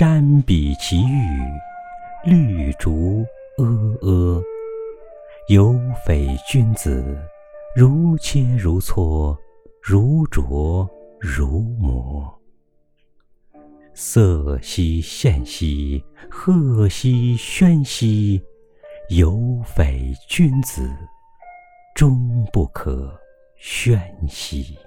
瞻彼其玉，绿竹阿阿。有匪君子，如切如磋，如琢如磨。色兮宪兮，赫兮喧兮，有匪君子，终不可喧兮。